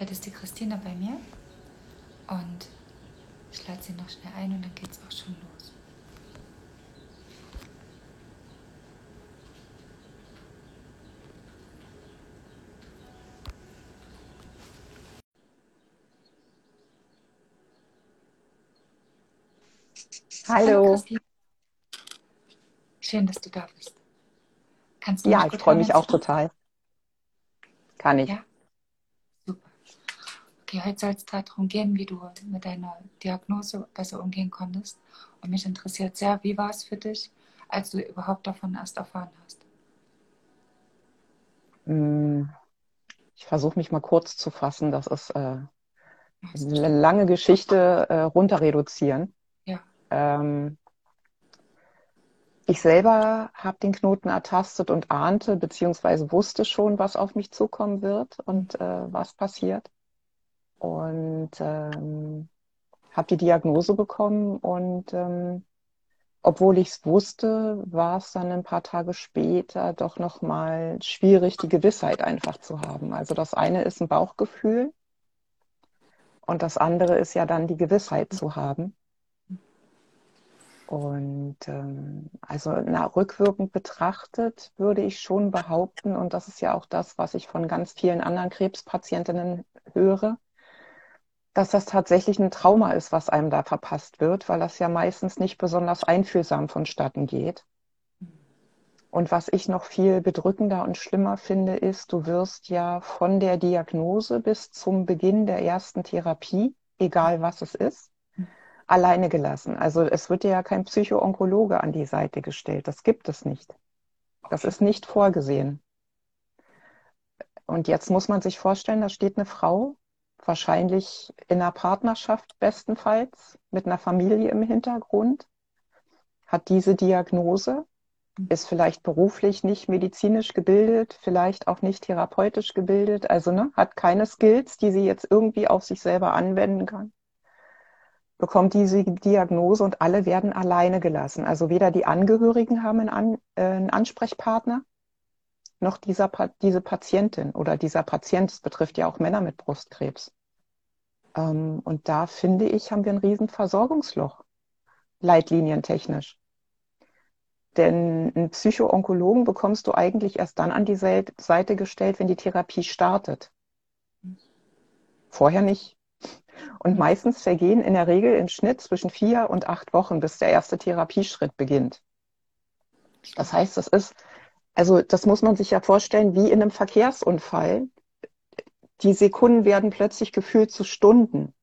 Heute ist die Christina bei mir und ich lade sie noch schnell ein und dann geht es auch schon los. Hallo. Hallo Schön, dass du da bist. Kannst du ja, ich freue mich auch total. Kann ich. Ja? Okay, heute soll es darum gehen, wie du mit deiner Diagnose besser umgehen konntest. Und mich interessiert sehr, wie war es für dich, als du überhaupt davon erst erfahren hast? Hm, ich versuche mich mal kurz zu fassen. Das ist äh, eine lange Geschichte äh, runter reduzieren. Ja. Ähm, ich selber habe den Knoten ertastet und ahnte, beziehungsweise wusste schon, was auf mich zukommen wird und äh, was passiert und ähm, habe die Diagnose bekommen und ähm, obwohl ich es wusste, war es dann ein paar Tage später doch noch mal schwierig, die Gewissheit einfach zu haben. Also das eine ist ein Bauchgefühl und das andere ist ja dann die Gewissheit zu haben. Und ähm, also na, rückwirkend betrachtet würde ich schon behaupten, und das ist ja auch das, was ich von ganz vielen anderen Krebspatientinnen höre, dass das tatsächlich ein Trauma ist, was einem da verpasst wird, weil das ja meistens nicht besonders einfühlsam vonstatten geht. Und was ich noch viel bedrückender und schlimmer finde, ist, du wirst ja von der Diagnose bis zum Beginn der ersten Therapie, egal was es ist, alleine gelassen. Also es wird dir ja kein Psychoonkologe an die Seite gestellt. Das gibt es nicht. Das ist nicht vorgesehen. Und jetzt muss man sich vorstellen, da steht eine Frau wahrscheinlich in einer Partnerschaft bestenfalls, mit einer Familie im Hintergrund, hat diese Diagnose, ist vielleicht beruflich nicht medizinisch gebildet, vielleicht auch nicht therapeutisch gebildet, also ne, hat keine Skills, die sie jetzt irgendwie auf sich selber anwenden kann, bekommt diese Diagnose und alle werden alleine gelassen. Also weder die Angehörigen haben einen, An äh, einen Ansprechpartner, noch dieser, diese Patientin oder dieser Patient, es betrifft ja auch Männer mit Brustkrebs. Ähm, und da finde ich, haben wir ein riesen Versorgungsloch, leitlinientechnisch. Denn einen Psychoonkologen bekommst du eigentlich erst dann an die Seite gestellt, wenn die Therapie startet. Vorher nicht. Und meistens vergehen in der Regel im Schnitt zwischen vier und acht Wochen, bis der erste Therapieschritt beginnt. Das heißt, das ist also das muss man sich ja vorstellen, wie in einem Verkehrsunfall. Die Sekunden werden plötzlich gefühlt zu Stunden.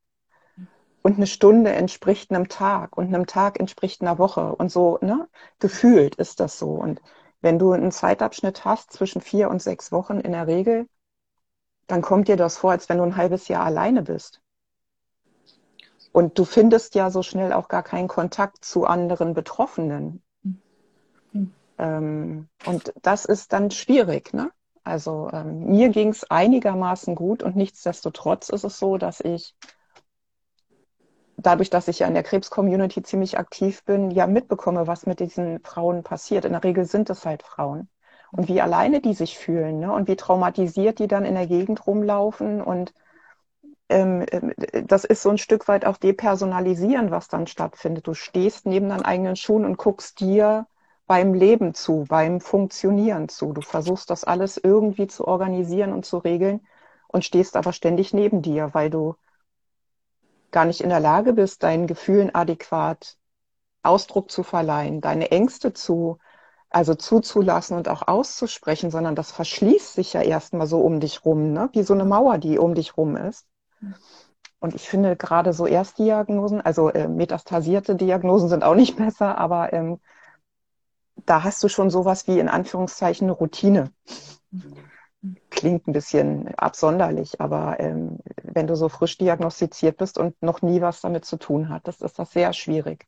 Und eine Stunde entspricht einem Tag und einem Tag entspricht einer Woche. Und so, ne? Gefühlt ist das so. Und wenn du einen Zeitabschnitt hast zwischen vier und sechs Wochen in der Regel, dann kommt dir das vor, als wenn du ein halbes Jahr alleine bist. Und du findest ja so schnell auch gar keinen Kontakt zu anderen Betroffenen. Ähm, und das ist dann schwierig. Ne? Also ähm, mir ging es einigermaßen gut und nichtsdestotrotz ist es so, dass ich dadurch, dass ich ja in der Krebs-Community ziemlich aktiv bin, ja mitbekomme, was mit diesen Frauen passiert. In der Regel sind es halt Frauen. Und wie alleine die sich fühlen ne? und wie traumatisiert die dann in der Gegend rumlaufen. Und ähm, ähm das ist so ein Stück weit auch depersonalisieren, was dann stattfindet. Du stehst neben deinen eigenen Schuhen und guckst dir beim Leben zu, beim Funktionieren zu. Du versuchst das alles irgendwie zu organisieren und zu regeln und stehst aber ständig neben dir, weil du gar nicht in der Lage bist, deinen Gefühlen adäquat Ausdruck zu verleihen, deine Ängste zu, also zuzulassen und auch auszusprechen, sondern das verschließt sich ja erstmal so um dich rum, ne? wie so eine Mauer, die um dich rum ist. Und ich finde gerade so Erstdiagnosen, also äh, metastasierte Diagnosen sind auch nicht besser, aber ähm, da hast du schon sowas wie in Anführungszeichen Routine. Klingt ein bisschen absonderlich, aber ähm, wenn du so frisch diagnostiziert bist und noch nie was damit zu tun hattest, ist das sehr schwierig.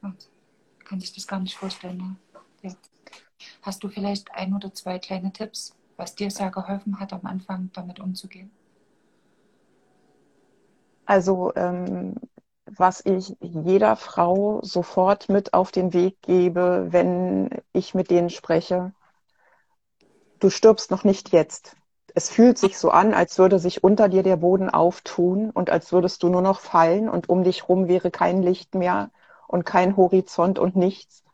Kann ich das gar nicht vorstellen. Ne? Ja. Hast du vielleicht ein oder zwei kleine Tipps, was dir sehr geholfen hat, am Anfang damit umzugehen? Also ähm, was ich jeder Frau sofort mit auf den Weg gebe, wenn ich mit denen spreche. Du stirbst noch nicht jetzt. es fühlt sich so an, als würde sich unter dir der Boden auftun und als würdest du nur noch fallen und um dich rum wäre kein Licht mehr und kein Horizont und nichts.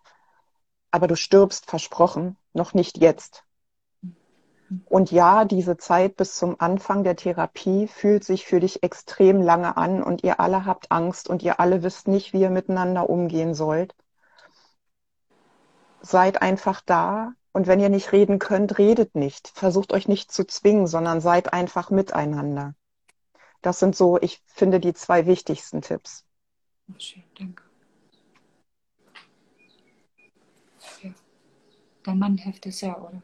Aber du stirbst versprochen, noch nicht jetzt. Und ja, diese Zeit bis zum Anfang der Therapie fühlt sich für dich extrem lange an und ihr alle habt Angst und ihr alle wisst nicht, wie ihr miteinander umgehen sollt. Seid einfach da und wenn ihr nicht reden könnt, redet nicht. Versucht euch nicht zu zwingen, sondern seid einfach miteinander. Das sind so, ich finde, die zwei wichtigsten Tipps. Schön, danke. Ja. Dein Mann hilft es sehr, oder?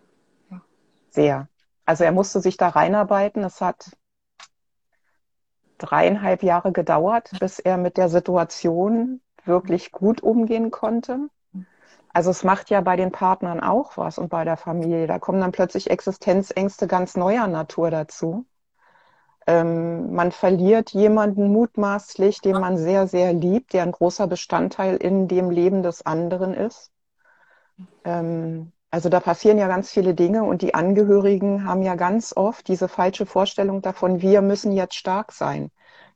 Sehr. Also er musste sich da reinarbeiten. Es hat dreieinhalb Jahre gedauert, bis er mit der Situation wirklich gut umgehen konnte. Also es macht ja bei den Partnern auch was und bei der Familie. Da kommen dann plötzlich Existenzängste ganz neuer Natur dazu. Ähm, man verliert jemanden mutmaßlich, den man sehr, sehr liebt, der ein großer Bestandteil in dem Leben des anderen ist. Ähm, also da passieren ja ganz viele Dinge und die Angehörigen haben ja ganz oft diese falsche Vorstellung davon, wir müssen jetzt stark sein.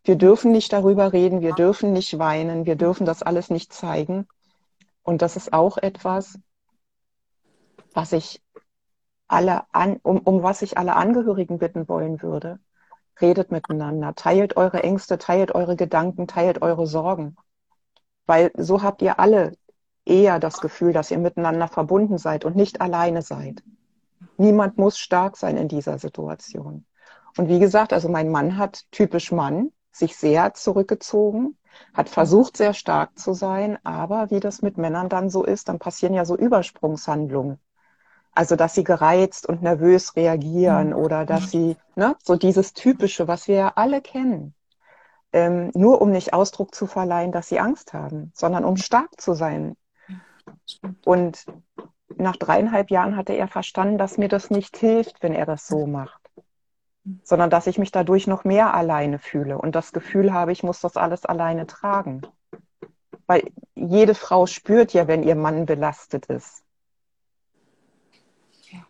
Wir dürfen nicht darüber reden, wir dürfen nicht weinen, wir dürfen das alles nicht zeigen. Und das ist auch etwas, was ich alle an, um, um was ich alle Angehörigen bitten wollen würde. Redet miteinander, teilt eure Ängste, teilt eure Gedanken, teilt eure Sorgen. Weil so habt ihr alle eher das Gefühl, dass ihr miteinander verbunden seid und nicht alleine seid. Niemand muss stark sein in dieser Situation. Und wie gesagt, also mein Mann hat typisch Mann sich sehr zurückgezogen, hat versucht, sehr stark zu sein, aber wie das mit Männern dann so ist, dann passieren ja so Übersprungshandlungen. Also, dass sie gereizt und nervös reagieren mhm. oder dass sie, ne, so dieses Typische, was wir ja alle kennen. Ähm, nur um nicht Ausdruck zu verleihen, dass sie Angst haben, sondern um stark zu sein. Und nach dreieinhalb Jahren hatte er verstanden, dass mir das nicht hilft, wenn er das so macht sondern dass ich mich dadurch noch mehr alleine fühle und das Gefühl habe, ich muss das alles alleine tragen. Weil jede Frau spürt ja, wenn ihr Mann belastet ist.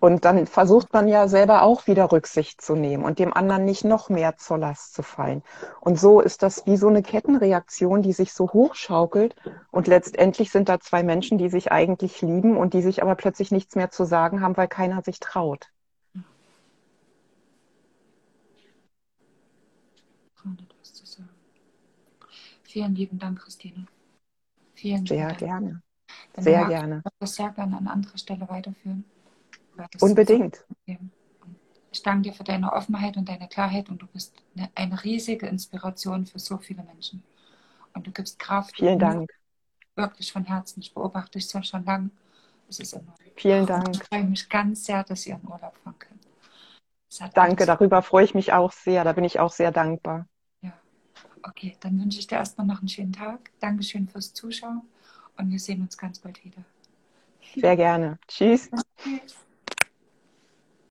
Und dann versucht man ja selber auch wieder Rücksicht zu nehmen und dem anderen nicht noch mehr zur Last zu fallen. Und so ist das wie so eine Kettenreaktion, die sich so hochschaukelt. Und letztendlich sind da zwei Menschen, die sich eigentlich lieben und die sich aber plötzlich nichts mehr zu sagen haben, weil keiner sich traut. Freunde etwas zu sagen. Vielen lieben Dank, Christine. Vielen Sehr Dank. gerne. Dann Sehr gerne. Ich das sehr gerne an anderer Stelle weiterführen. Unbedingt. Ich danke dir für deine Offenheit und deine Klarheit und du bist eine, eine riesige Inspiration für so viele Menschen. Und du gibst Kraft. Vielen Dank. Wirklich von Herzen. Ich beobachte dich schon lange. Es ist immer. Vielen Dank. Ich freue mich ganz sehr, dass ihr im Urlaub fahren könnt. Danke, darüber freue ich mich auch sehr. Da bin ich auch sehr dankbar. Okay, dann wünsche ich dir erstmal noch einen schönen Tag. Dankeschön fürs Zuschauen und wir sehen uns ganz bald wieder. Sehr gerne. Tschüss. Tschüss.